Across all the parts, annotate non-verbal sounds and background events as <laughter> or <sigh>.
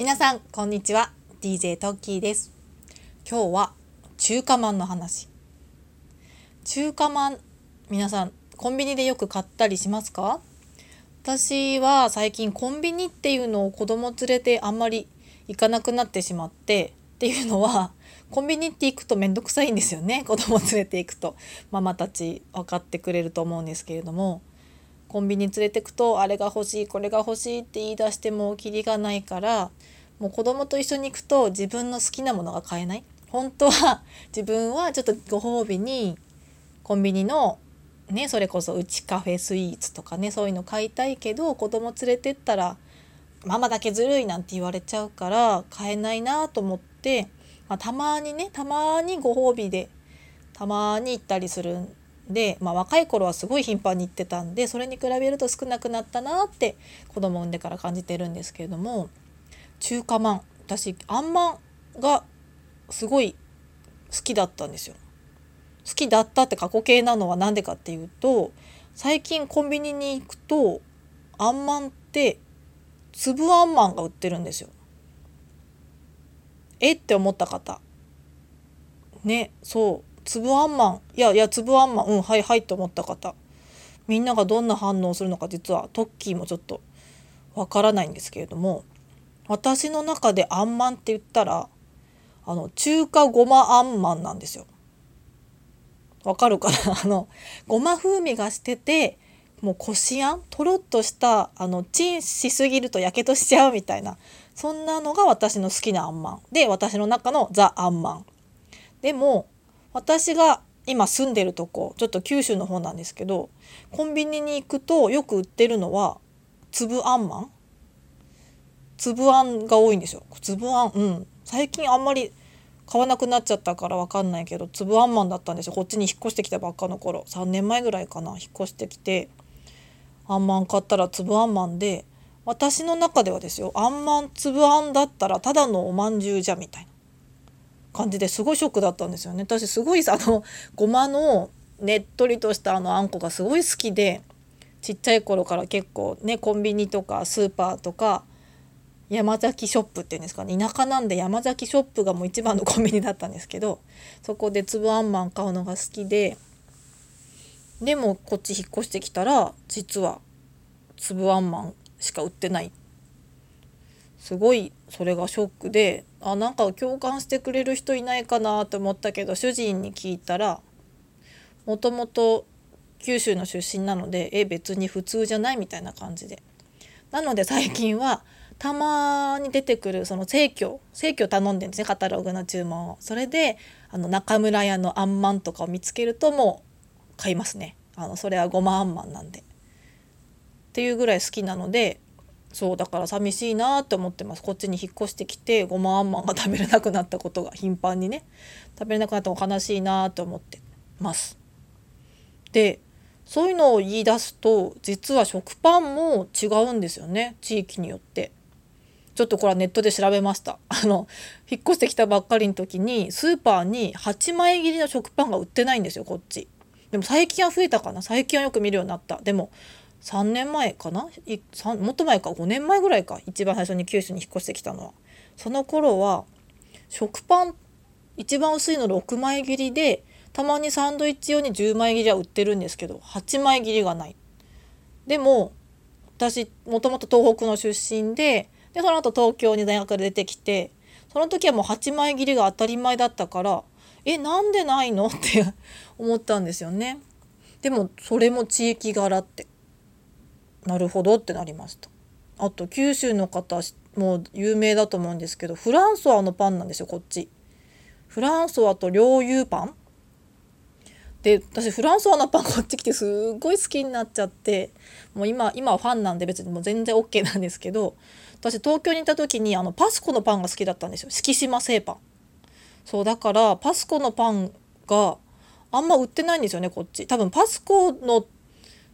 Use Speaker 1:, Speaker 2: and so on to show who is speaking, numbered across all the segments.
Speaker 1: 皆さんこんにちは。DJ トッキーです。今日は中華まんの話。中華まん皆さんコンビニでよく買ったりしますか？私は最近コンビニっていうのを子供連れてあんまり行かなくなってしまってっていうのはコンビニって行くと面倒くさいんですよね。子供連れて行くと。ママたち分かってくれると思うんですけれども。コンビニ連れてくとあれが欲しいこれが欲しいって言い出してもキリがないからもう子供と一緒に行くと自分の好きなものが買えない。本当は <laughs> 自分はちょっとご褒美にコンビニのねそれこそうちカフェスイーツとかねそういうの買いたいけど子供連れてったらママだけずるいなんて言われちゃうから買えないなと思って、まあ、たまにねたまにご褒美でたまに行ったりするんで、まあ、若い頃はすごい頻繁に行ってたんでそれに比べると少なくなったなって子供産んでから感じてるんですけれども中華まん私あんまんがすごい好きだったんですよ。好きだったって過去形なのは何でかっていうと最近コンビニに行くとあんまんって粒あんまんが売ってるんですよ。えって思った方ねそう粒あんまん。いやいや粒あんまん。うんはいはいって思った方。みんながどんな反応をするのか実はトッキーもちょっとわからないんですけれども私の中であんまんって言ったらあの中華ごまあんまんなんですよ。わかるかな？<laughs> あのごま風味がしててもうこしあん？とろっとしたあのチンしすぎるとやけどしちゃうみたいなそんなのが私の好きなあんまん。で私の中のザあんまん。でも私が今住んでるとこちょっと九州の方なんですけどコンビニに行くとよく売ってるのは粒あんまん？粒あんが多いんですよ。粒あんうん。最近あんまり買わなくなっちゃったから分かんないけど粒あんまんだったんですよ。こっちに引っ越してきたばっかの頃。3年前ぐらいかな。引っ越してきてあんまん買ったら粒あんまんで私の中ではですよ。あんまん粒あんだったらただのおまんじゅうじゃみたいな。感じですごいショックだったんですよね。私すごいあの <laughs> ごまのねっとりとしたあのあんこがすごい好きでちっちゃい頃から結構ねコンビニとかスーパーとか山崎ショップっていうんですかね。田舎なんで山崎ショップがもう一番のコンビニだったんですけどそこで粒あんまん買うのが好きででもこっち引っ越してきたら実は粒あんまんしか売ってない。すごいそれがショックであなんか共感してくれる人いないかなと思ったけど主人に聞いたらもともと九州の出身なのでえ別に普通じゃないみたいな感じで。なので最近はたまに出てくるその生協生協頼んでるんですねカタログの注文を。それであの中村屋のあんまんとかを見つけるともう買いますね。あのそれはごまあんまんなんで。っていうぐらい好きなのでそうだから寂しいなって思ってます。こっちに引っ越してきてごまあんまんが食べれなくなったことが頻繁にね。食べれなくなったの悲しいなって思ってます。でそういうのを言い出すと実は食パンも違うんですよね。地域によって。ちょっとこれはネットで調べました。<laughs> あの引っ越してきたばっかりの時にスーパーに8枚切りの食パンが売ってないんですよこっち。でも最近は増えたかな。最近はよく見るようになった。でも3年前かな？もっと前か？5年前ぐらいか？一番最初に九州に引っ越してきたのは。その頃は食パン一番薄いの6枚切りでたまにサンドイッチ用に10枚切りは売ってるんですけど8枚切りがない。でも私もともと東北の出身ででその後東京に大学で出てきてその時はもう8枚切りが当たり前だったからえなんでないの？って思ったんですよね。でもそれも地域柄って。なるほどってなりました。あと九州の方もう有名だと思うんですけどフランソワのパンなんですよこっち。フランソワと両乳パンで私フランソワのパンこっち来てすっごい好きになっちゃってもう今今はファンなんで別にもう全然 OK なんですけど私東京にいた時にあのパスコのパンが好きだったんですよ敷島製パンそうだからパスコのパンがあんま売ってないんですよねこっち多分パスコの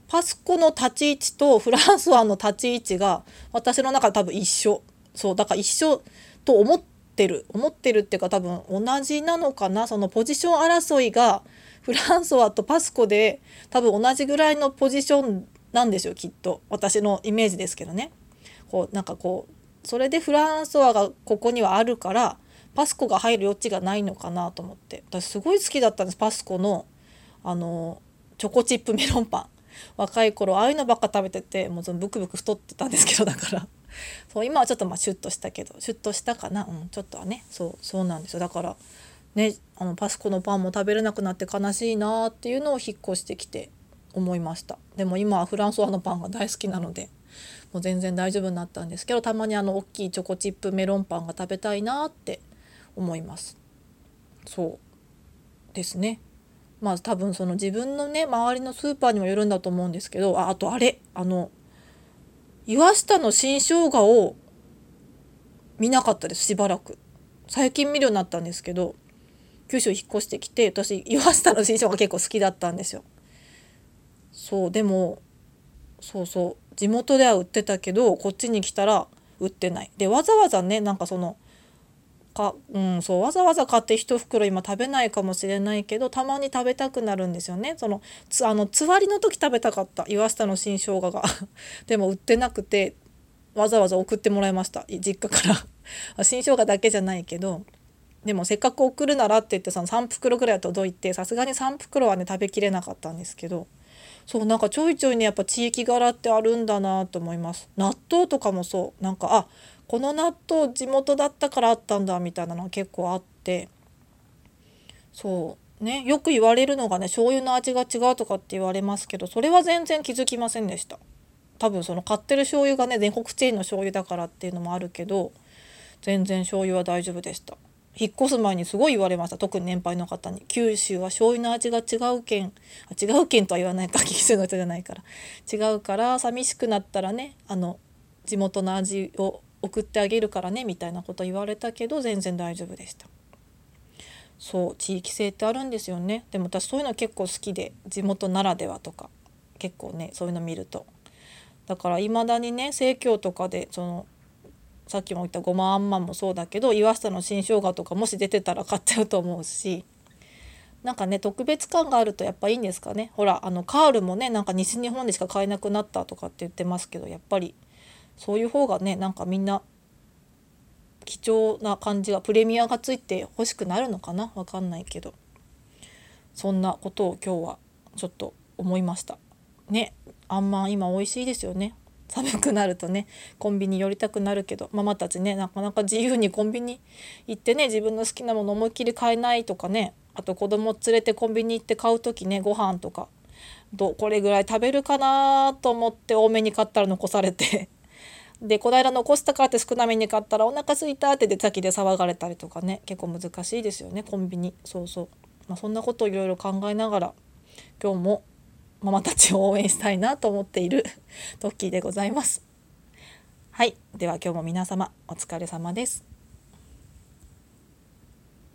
Speaker 1: パスコの立ち位置とフランスワの立ち位置が私の中で多分一緒。そうだから一緒と思ってる。思ってるっていうか多分同じなのかな。そのポジション争いがフランソワとパスコで多分同じぐらいのポジションなんですよきっと。私のイメージですけどね。こうなんかこうそれでフランソワがここにはあるからパスコが入る余地がないのかなと思って。私すごい好きだったんですパスコのあのチョコチップメロンパン。若い頃ああいうのばっか食べててもうそのブクブク太ってたんですけどだから。<laughs> そう今はちょっとまあシュッとしたけどシュッとしたかな？うんちょっとはね。そうそうなんですよ。だからねあのパスコのパンも食べれなくなって悲しいなっていうのを引っ越してきて思いました。でも今はフランソワのパンが大好きなのでもう全然大丈夫になったんですけどたまにあの大きいチョコチップメロンパンが食べたいなって思います。そうですね。まあ多分その自分のね周りのスーパーにもよるんだと思うんですけどああとあれあの岩下の新生姜を見なかったですしばらく。最近見るようになったんですけど九州引っ越してきて私岩下の新生姜結構好きだったんですよ。そうでもそうそう地元では売ってたけどこっちに来たら売ってない。でわざわざねなんかそのかうんそうわざわざ買って1袋今食べないかもしれないけどたまに食べたくなるんですよね。そのつあのつわりの時食べたかった。岩下の新生姜が。<laughs> でも売ってなくてわざわざ送ってもらいました。実家から。<laughs> 新生姜だけじゃないけど。でもせっかく送るならって言ってその3袋ぐらい届いてさすがに3袋はね食べきれなかったんですけど。そうなんかちょいちょいねやっぱ地域柄ってあるんだなと思います。納豆とかもそう。なんかあこの納豆地元だったからあったんだみたいなのが結構あって。そうねよく言われるのがね醤油の味が違うとかって言われますけどそれは全然気づきませんでした。多分その買ってる醤油がね全国チェーンの醤油だからっていうのもあるけど全然醤油は大丈夫でした。引っ越す前にすごい言われました。特に年配の方に。九州は醤油の味が違う県。違う県とは言わないか。九州の人じゃないから。違うから寂しくなったらねあの地元の味を送ってあげるからねみたいなこと言われたけど全然大丈夫でした。そう地域性ってあるんですよね。でも私そういうの結構好きで地元ならではとか結構ねそういうの見ると。だからいまだにね生協とかでそのさっきも言ったごまあんまんもそうだけど岩下の新生姜とかもし出てたら買っちゃうと思うし。なんかね特別感があるとやっぱいいんですかね。ほらあのカールもねなんか西日本でしか買えなくなったとかって言ってますけどやっぱりそういう方がねなんかみんな貴重な感じがプレミアがついて欲しくなるのかな？わかんないけど。そんなことを今日はちょっと思いました。ねあんまん今美味しいですよね。寒くなるとねコンビニ寄りたくなるけどママたちねなかなか自由にコンビニ行ってね自分の好きなもの思いっきり買えないとかねあと子供連れてコンビニ行って買う時ねご飯とかどこれぐらい食べるかなと思って多めに買ったら残されて。でこの間残したからって少なめに買ったらお腹すいたって出先で騒がれたりとかね結構難しいですよねコンビニ。そうそう、まあ、そんなことをいろいろ考えながら今日もママたちを応援したいなと思っているトッキーでございます。はい。では今日も皆様お疲れ様です。